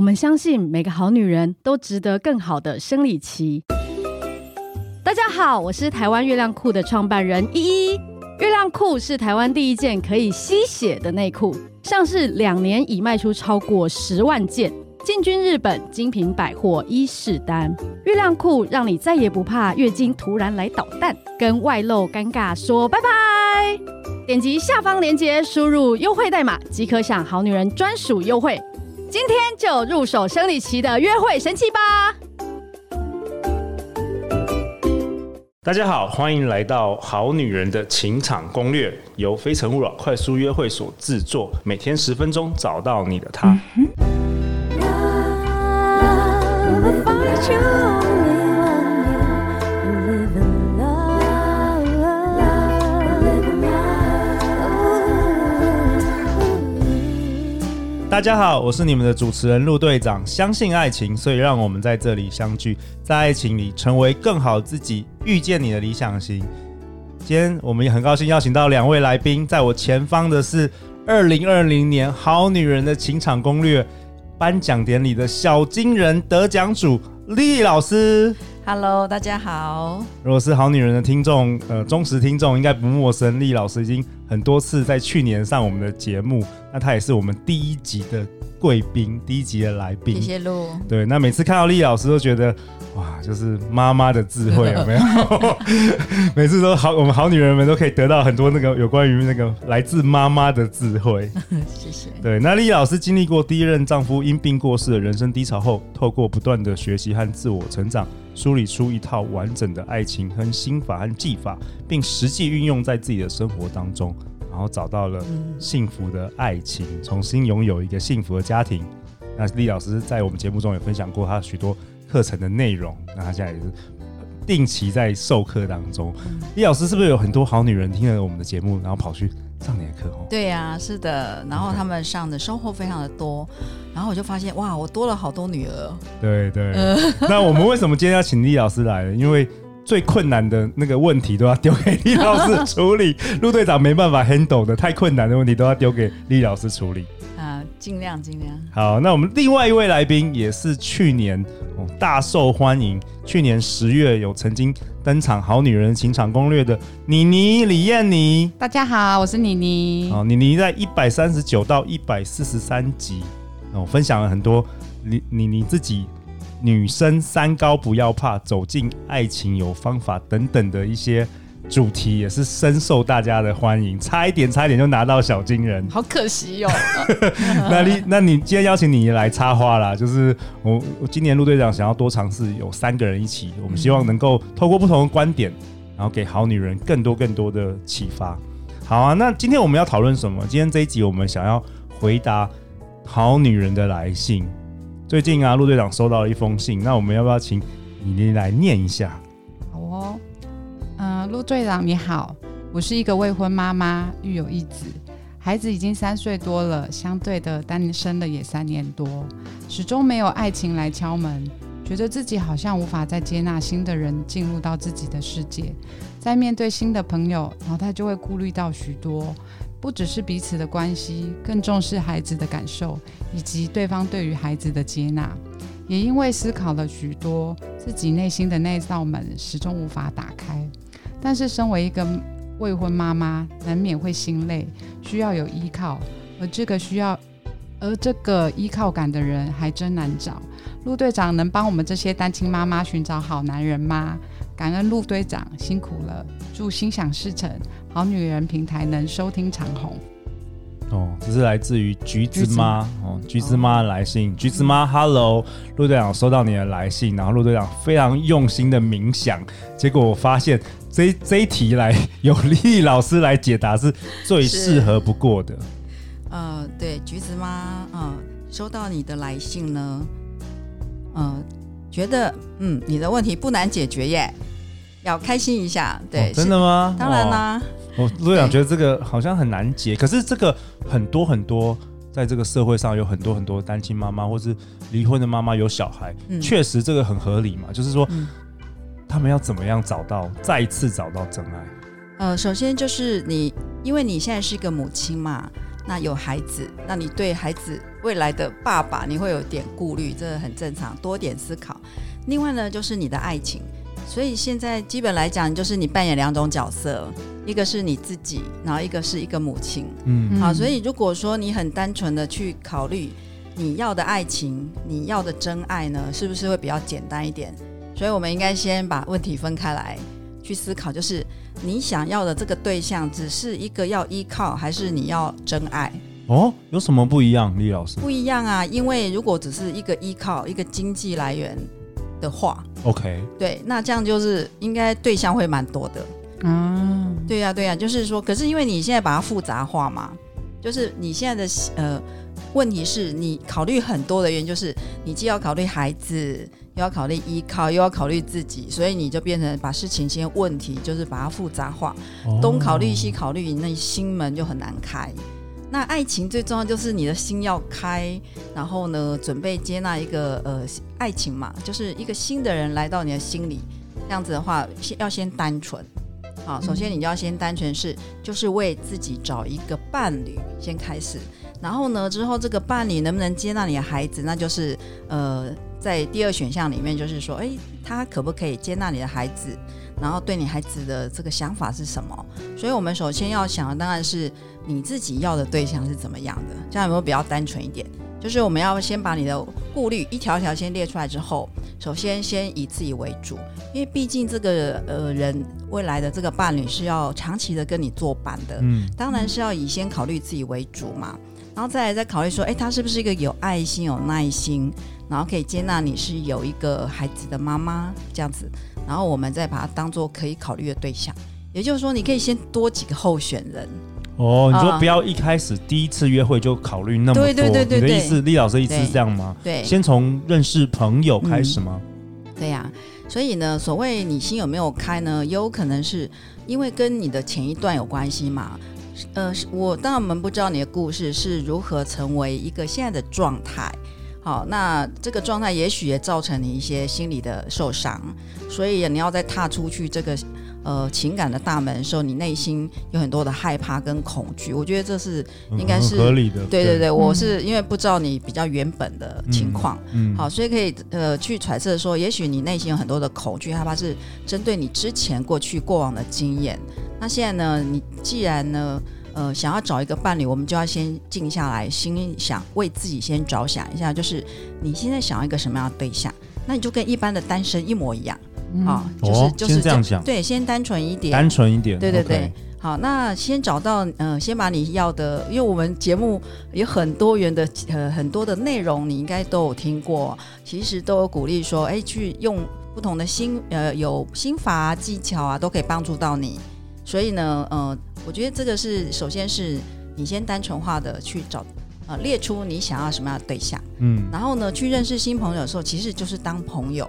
我们相信每个好女人都值得更好的生理期。大家好，我是台湾月亮裤的创办人依依。月亮裤是台湾第一件可以吸血的内裤，上市两年已卖出超过十万件，进军日本精品百货伊势丹。月亮裤让你再也不怕月经突然来捣蛋，跟外露尴尬说拜拜。点击下方链接，输入优惠代码即可享好女人专属优惠。今天就入手生理期的约会神器吧！大家好，欢迎来到《好女人的情场攻略》，由非诚勿扰快速约会所制作，每天十分钟，找到你的他。嗯大家好，我是你们的主持人陆队长。相信爱情，所以让我们在这里相聚，在爱情里成为更好自己，遇见你的理想型。今天我们也很高兴邀请到两位来宾，在我前方的是二零二零年好女人的情场攻略颁奖典礼的小金人得奖主莉老师。Hello，大家好。如果是好女人的听众，呃，忠实听众应该不陌生。丽老师已经很多次在去年上我们的节目，那她也是我们第一集的贵宾，第一集的来宾。谢谢露。对，那每次看到丽老师都觉得，哇，就是妈妈的智慧有没有？每次都好，我们好女人们都可以得到很多那个有关于那个来自妈妈的智慧。谢谢。对，那丽老师经历过第一任丈夫因病过世的人生低潮后，透过不断的学习和自我成长。梳理出一套完整的爱情和心法和技法，并实际运用在自己的生活当中，然后找到了幸福的爱情，重新拥有一个幸福的家庭。那李老师在我们节目中也分享过他许多课程的内容，那他现在也是定期在授课当中。李老师是不是有很多好女人听了我们的节目，然后跑去？上你的课哦，对呀、啊，是的，然后他们上的收获非常的多然后我就发现哇，我多了好多女儿。对对，呃、那我们为什么今天要请李老师来呢？因为最困难的那个问题都要丢给李老师处理，陆队长没办法 handle 的太困难的问题都要丢给李老师处理。啊，尽量尽量。好，那我们另外一位来宾也是去年大受欢迎，去年十月有曾经。登场《好女人情场攻略》的妮妮李艳妮，大家好，我是妮妮。哦，妮妮在一百三十九到一百四十三集哦，分享了很多你你你自己女生三高不要怕，走进爱情有方法等等的一些。主题也是深受大家的欢迎，差一点，差一点就拿到小金人，好可惜哦。那你，那你今天邀请你来插花啦，就是我，我今年陆队长想要多尝试有三个人一起，我们希望能够透过不同的观点，然后给好女人更多更多的启发。好啊，那今天我们要讨论什么？今天这一集我们想要回答好女人的来信。最近啊，陆队长收到了一封信，那我们要不要请你来念一下？陆队长你好，我是一个未婚妈妈，育有一子，孩子已经三岁多了，相对的单身了也三年多，始终没有爱情来敲门，觉得自己好像无法再接纳新的人进入到自己的世界，在面对新的朋友，脑袋就会顾虑到许多，不只是彼此的关系，更重视孩子的感受以及对方对于孩子的接纳，也因为思考了许多，自己内心的那道门始终无法打开。但是，身为一个未婚妈妈，难免会心累，需要有依靠，而这个需要，而这个依靠感的人还真难找。陆队长能帮我们这些单亲妈妈寻找好男人吗？感恩陆队长辛苦了，祝心想事成，好女人平台能收听长虹。哦，这是来自于橘子妈哦，橘子妈的来信，橘子妈，Hello，陆队长收到你的来信，然后陆队长非常用心的冥想，结果我发现这这一题来由丽老师来解答是最适合不过的。呃，对，橘子妈，嗯，收到你的来信呢，呃，觉得嗯，你的问题不难解决耶，要开心一下，对，哦、真的吗？当然啦。我陆队长觉得这个好像很难解，可是这个很多很多，在这个社会上有很多很多单亲妈妈，或是离婚的妈妈有小孩，嗯、确实这个很合理嘛。就是说，嗯、他们要怎么样找到再一次找到真爱？呃，首先就是你，因为你现在是一个母亲嘛，那有孩子，那你对孩子未来的爸爸，你会有点顾虑，这很正常，多点思考。另外呢，就是你的爱情，所以现在基本来讲，就是你扮演两种角色，一个是你自己，然后一个是一个母亲。嗯，好，所以如果说你很单纯的去考虑你要的爱情，你要的真爱呢，是不是会比较简单一点？所以我们应该先把问题分开来去思考，就是你想要的这个对象，只是一个要依靠，还是你要真爱？哦，有什么不一样，李老师？不一样啊，因为如果只是一个依靠，一个经济来源。的话，OK，对，那这样就是应该对象会蛮多的，嗯，对呀、啊，对呀、啊，就是说，可是因为你现在把它复杂化嘛，就是你现在的呃问题是你考虑很多的原因，就是你既要考虑孩子，又要考虑依靠，又要考虑自己，所以你就变成把事情先问题就是把它复杂化，哦、东考虑西考虑，那心门就很难开。那爱情最重要就是你的心要开，然后呢，准备接纳一个呃爱情嘛，就是一个新的人来到你的心里，这样子的话，先要先单纯，好，首先你就要先单纯是，就是为自己找一个伴侣先开始，然后呢，之后这个伴侣能不能接纳你的孩子，那就是呃在第二选项里面，就是说，诶，他可不可以接纳你的孩子？然后对你孩子的这个想法是什么？所以我们首先要想的当然是你自己要的对象是怎么样的，这样有没有比较单纯一点？就是我们要先把你的顾虑一条一条先列出来之后，首先先以自己为主，因为毕竟这个呃人未来的这个伴侣是要长期的跟你作伴的，嗯，当然是要以先考虑自己为主嘛，然后再来再考虑说，哎，他是不是一个有爱心、有耐心，然后可以接纳你是有一个孩子的妈妈这样子。然后我们再把它当做可以考虑的对象，也就是说，你可以先多几个候选人。哦，你说不要一开始第一次约会就考虑那么多。对对对对，你的意思，李老师意思是这样吗？对，先从认识朋友开始吗？嗯、对呀、啊，所以呢，所谓你心有没有开呢？也有可能是因为跟你的前一段有关系嘛。呃，我当然我们不知道你的故事是如何成为一个现在的状态。好，那这个状态也许也造成你一些心理的受伤，所以你要再踏出去这个呃情感的大门的时候，你内心有很多的害怕跟恐惧。我觉得这是应该是、嗯、合理的。对对对，对我是因为不知道你比较原本的情况，嗯，嗯好，所以可以呃去揣测说，也许你内心有很多的恐惧害怕是针对你之前过去过往的经验。那现在呢，你既然呢。呃，想要找一个伴侣，我们就要先静下来，心想为自己先着想一下，就是你现在想要一个什么样的对象，那你就跟一般的单身一模一样，嗯、啊，就是、哦、就是这样想，对，先单纯一点，单纯一点，对对对。好，那先找到，呃，先把你要的，因为我们节目有很多元的，呃，很多的内容，你应该都有听过，其实都有鼓励说，哎，去用不同的心，呃，有心法啊、技巧啊，都可以帮助到你，所以呢，呃。我觉得这个是，首先是你先单纯化的去找，呃，列出你想要什么样的对象，嗯，然后呢，去认识新朋友的时候，其实就是当朋友，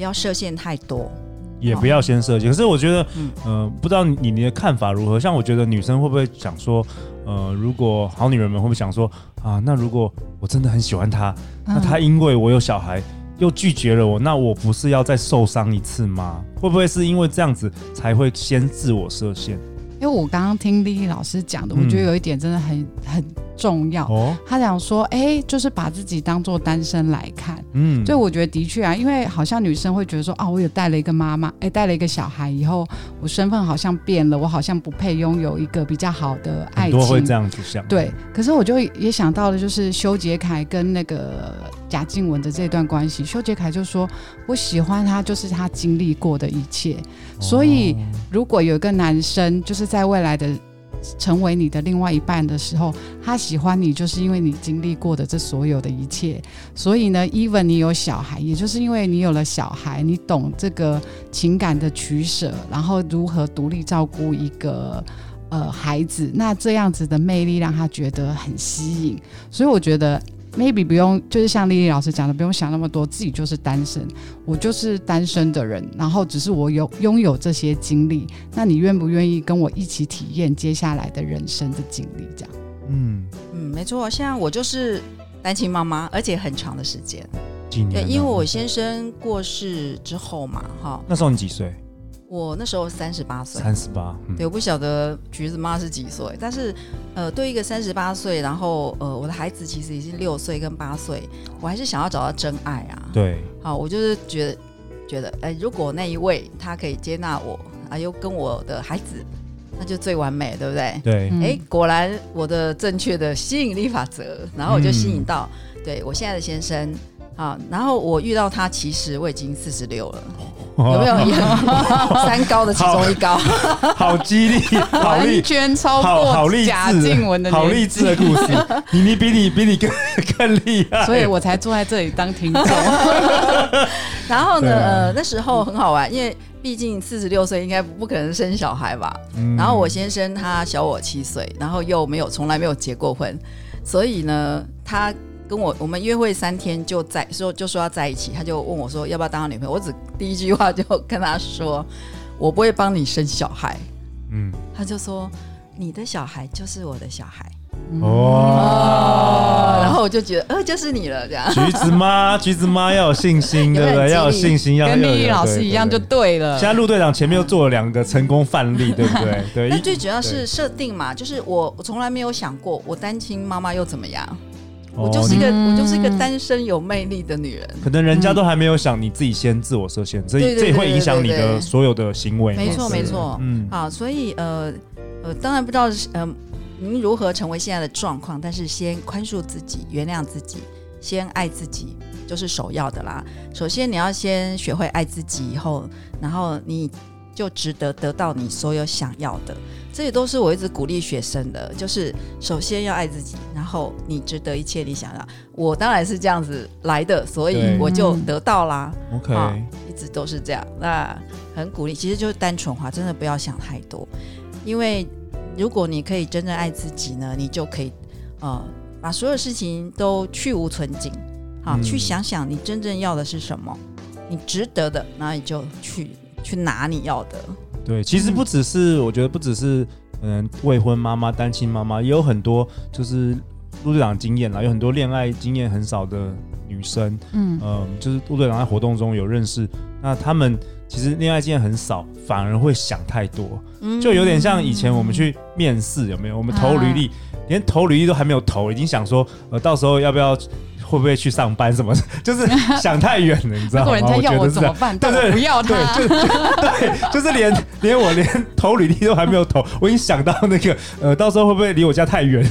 不要设限太多，也不要先设限。哦、可是我觉得，嗯、呃，不知道你你的看法如何？像我觉得女生会不会想说，呃，如果好女人们会不会想说，啊，那如果我真的很喜欢他，那他因为我有小孩又拒绝了我，那我不是要再受伤一次吗？会不会是因为这样子才会先自我设限？因为我刚刚听丽丽老师讲的，我觉得有一点真的很很重要。哦，他想说，哎，就是把自己当做单身来看。嗯，所以我觉得的确啊，因为好像女生会觉得说，啊，我有带了一个妈妈，哎，带了一个小孩以后，我身份好像变了，我好像不配拥有一个比较好的爱情。多会这样子想。对，可是我就也想到了，就是修杰楷跟那个贾静雯的这段关系。修杰楷就说，我喜欢他，就是他经历过的一切。所以，如果有一个男生，就是在未来的成为你的另外一半的时候，他喜欢你，就是因为你经历过的这所有的一切。所以呢，even 你有小孩，也就是因为你有了小孩，你懂这个情感的取舍，然后如何独立照顾一个呃孩子，那这样子的魅力让他觉得很吸引。所以我觉得。Maybe 不用，就是像丽丽老师讲的，不用想那么多，自己就是单身，我就是单身的人，然后只是我有拥有这些经历，那你愿不愿意跟我一起体验接下来的人生的经历？这样，嗯嗯，没错，现在我就是单亲妈妈，而且很长的时间，几年？对，因为我先生过世之后嘛，哈，那时候你几岁？我那时候三十八岁，三十八，对，我不晓得橘子妈是几岁，但是呃，对一个三十八岁，然后呃，我的孩子其实已经六岁跟八岁，我还是想要找到真爱啊。对，好，我就是觉得觉得，哎，如果那一位他可以接纳我，啊，又跟我的孩子，那就最完美，对不对？对，哎，果然我的正确的吸引力法则，然后我就吸引到，嗯、对我现在的先生。啊，然后我遇到他，其实我已经四十六了，有没有？三高的其中一高，好，激励，好励圈超过贾静雯的，好励志的故事。你你比你比你更更厉害，所以我才坐在这里当听众。然后呢，呃，那时候很好玩，因为毕竟四十六岁应该不可能生小孩吧。嗯、然后我先生他小我七岁，然后又没有从来没有结过婚，所以呢，他。跟我我们约会三天就在说就说要在一起，他就问我说要不要当他女朋友。我只第一句话就跟他说，我不会帮你生小孩。嗯，他就说你的小孩就是我的小孩。哇、哦！然后我就觉得呃就是你了这样。橘子妈，橘子妈要有信心，对不对？要有信心，要跟丽丽老师一样就对了。现在陆队长前面又做了两个成功范例，对不对？对。但最主要是设定嘛，就是我我从来没有想过我单亲妈妈又怎么样。我就是一个，我就是一个单身有魅力的女人。可能人家都还没有想，你自己先自我设限，这这也会影响你的所有的行为。没错，没错。嗯，好，所以呃呃，当然不知道呃您如何成为现在的状况，但是先宽恕自己，原谅自己，先爱自己，就是首要的啦。首先你要先学会爱自己，以后，然后你。就值得得到你所有想要的，这也都是我一直鼓励学生的。就是首先要爱自己，然后你值得一切你想要。我当然是这样子来的，所以我就得到啦。OK，一直都是这样。那很鼓励，其实就是单纯化，真的不要想太多。因为如果你可以真正爱自己呢，你就可以呃把所有事情都去无存景。好，嗯、去想想你真正要的是什么，你值得的，那你就去。去拿你要的。对，其实不只是，嗯、我觉得不只是，嗯，未婚妈妈、单亲妈妈，也有很多就是陆队长经验啦，有很多恋爱经验很少的女生，嗯嗯、呃，就是陆队长在活动中有认识，那他们其实恋爱经验很少，反而会想太多，嗯、就有点像以前我们去面试，有没有？我们投履历，啊、连投履历都还没有投，已经想说，呃，到时候要不要？会不会去上班什么？就是想太远了，你知道人家要我怎么办？对对，不要他。对，就是连连我连投履历都还没有投，我已经想到那个呃，到时候会不会离我家太远？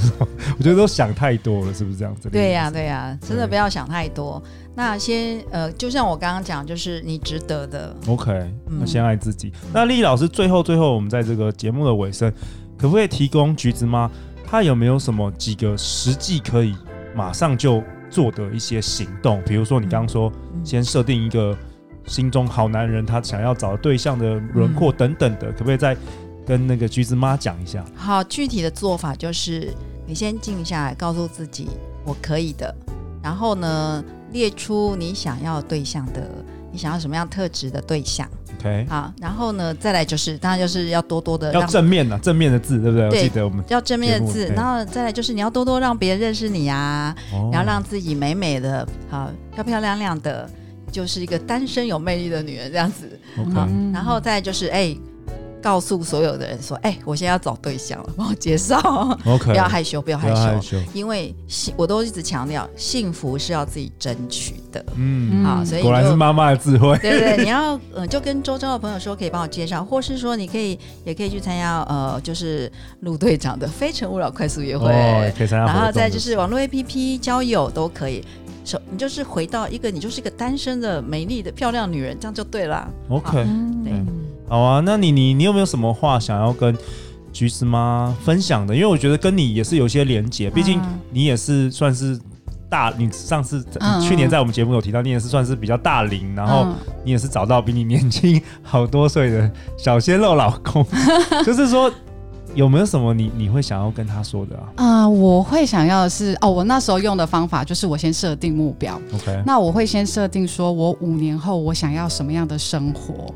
我觉得都想太多了，是不是这样子？对呀，对呀，真的不要想太多。那先呃，就像我刚刚讲，就是你值得的。OK，那先爱自己。那丽丽老师，最后最后，我们在这个节目的尾声，可不可以提供橘子妈？她有没有什么几个实际可以马上就做的一些行动，比如说你刚刚说，先设定一个心中好男人，他想要找对象的轮廓等等的，可不可以再跟那个橘子妈讲一下？好，具体的做法就是你先静下来，告诉自己我可以的，然后呢，列出你想要对象的，你想要什么样特质的对象。OK，好，然后呢，再来就是，当然就是要多多的要正面的正面的字，对不对？对，我记得我们要正面的字，然后再来就是你要多多让别人认识你啊，哦、然后让自己美美的，好漂漂亮亮的，就是一个单身有魅力的女人这样子。OK，然后再来就是哎。告诉所有的人说：“哎、欸，我现在要找对象了，帮我介绍。OK，不要害羞，不要害羞，害羞因为幸我都一直强调，幸福是要自己争取的。嗯，好，所以果然是妈妈的智慧。对，对对，你要嗯，就跟周遭的朋友说，可以帮我介绍，或是说你可以也可以去参加呃，就是陆队长的非诚勿扰快速约会，哦、可以参加。然后再就是网络 APP 交友都可以。手，你就是回到一个，你就是一个单身的美丽的漂亮女人，这样就对了。OK，对。好啊，那你你你有没有什么话想要跟橘子妈分享的？因为我觉得跟你也是有些连结，毕竟你也是算是大，你上次、嗯、去年在我们节目有提到，你也是算是比较大龄，然后你也是找到比你年轻好多岁的小鲜肉老公，就是说。有没有什么你你会想要跟他说的啊？啊、呃，我会想要的是哦，我那时候用的方法就是我先设定目标。OK，那我会先设定说我五年后我想要什么样的生活，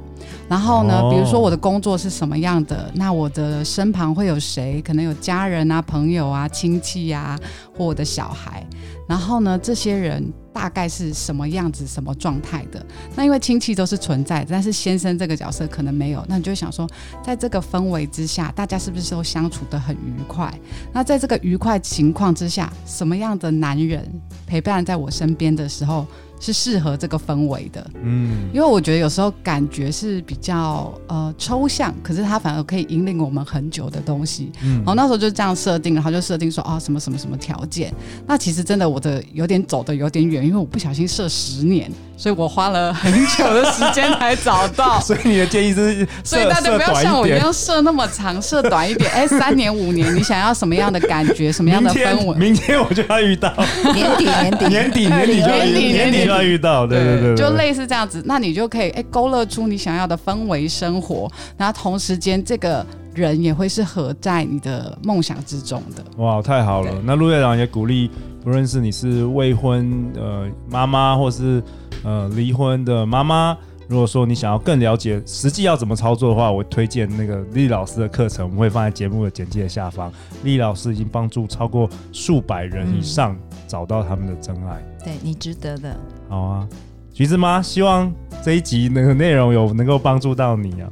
然后呢，哦、比如说我的工作是什么样的，那我的身旁会有谁？可能有家人啊、朋友啊、亲戚呀、啊，或我的小孩。然后呢，这些人大概是什么样子、什么状态的？那因为亲戚都是存在，但是先生这个角色可能没有。那你就想说，在这个氛围之下，大家是不是都相处得很愉快？那在这个愉快情况之下，什么样的男人陪伴在我身边的时候？是适合这个氛围的，嗯，因为我觉得有时候感觉是比较呃抽象，可是它反而可以引领我们很久的东西。嗯，然后那时候就这样设定，然后就设定说啊、哦、什么什么什么条件。那其实真的我的有点走的有点远，因为我不小心设十年。所以我花了很久的时间才找到。所以你的建议是，所以大家不要像我一样设那么长，设短一点。哎，三年五年，你想要什么样的感觉，什么样的氛围？明天我就要遇到。年底年底年底年底就年底年底就要遇到，对对对，就类似这样子。那你就可以哎勾勒出你想要的氛围生活，然后同时间这个人也会是合在你的梦想之中的。哇，太好了！那陆院长也鼓励，不论是你是未婚呃妈妈，或是呃，离婚的妈妈，如果说你想要更了解实际要怎么操作的话，我推荐那个莉莉老师的课程，我们会放在节目的简介下方。莉莉老师已经帮助超过数百人以上找到他们的真爱。嗯、对，你值得的。好啊，橘子妈，希望这一集那个内容有能够帮助到你啊！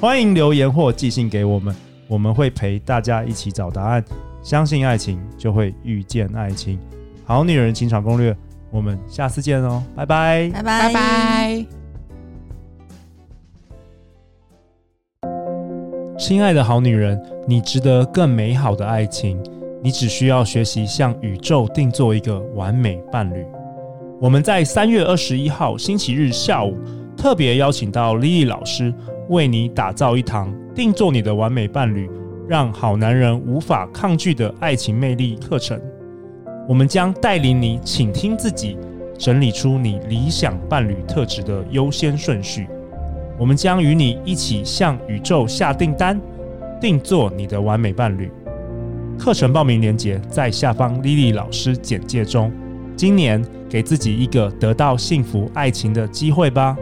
欢迎留言或寄信给我们，我们会陪大家一起找答案。相信爱情，就会遇见爱情。好女人情场攻略。我们下次见哦，拜拜，拜拜，拜拜。亲爱的好女人，你值得更美好的爱情，你只需要学习向宇宙定做一个完美伴侣。我们在三月二十一号星期日下午特别邀请到莉莉老师，为你打造一堂定做你的完美伴侣，让好男人无法抗拒的爱情魅力课程。我们将带领你倾听自己，整理出你理想伴侣特质的优先顺序。我们将与你一起向宇宙下订单，定做你的完美伴侣。课程报名链接在下方莉莉老师简介中。今年给自己一个得到幸福爱情的机会吧。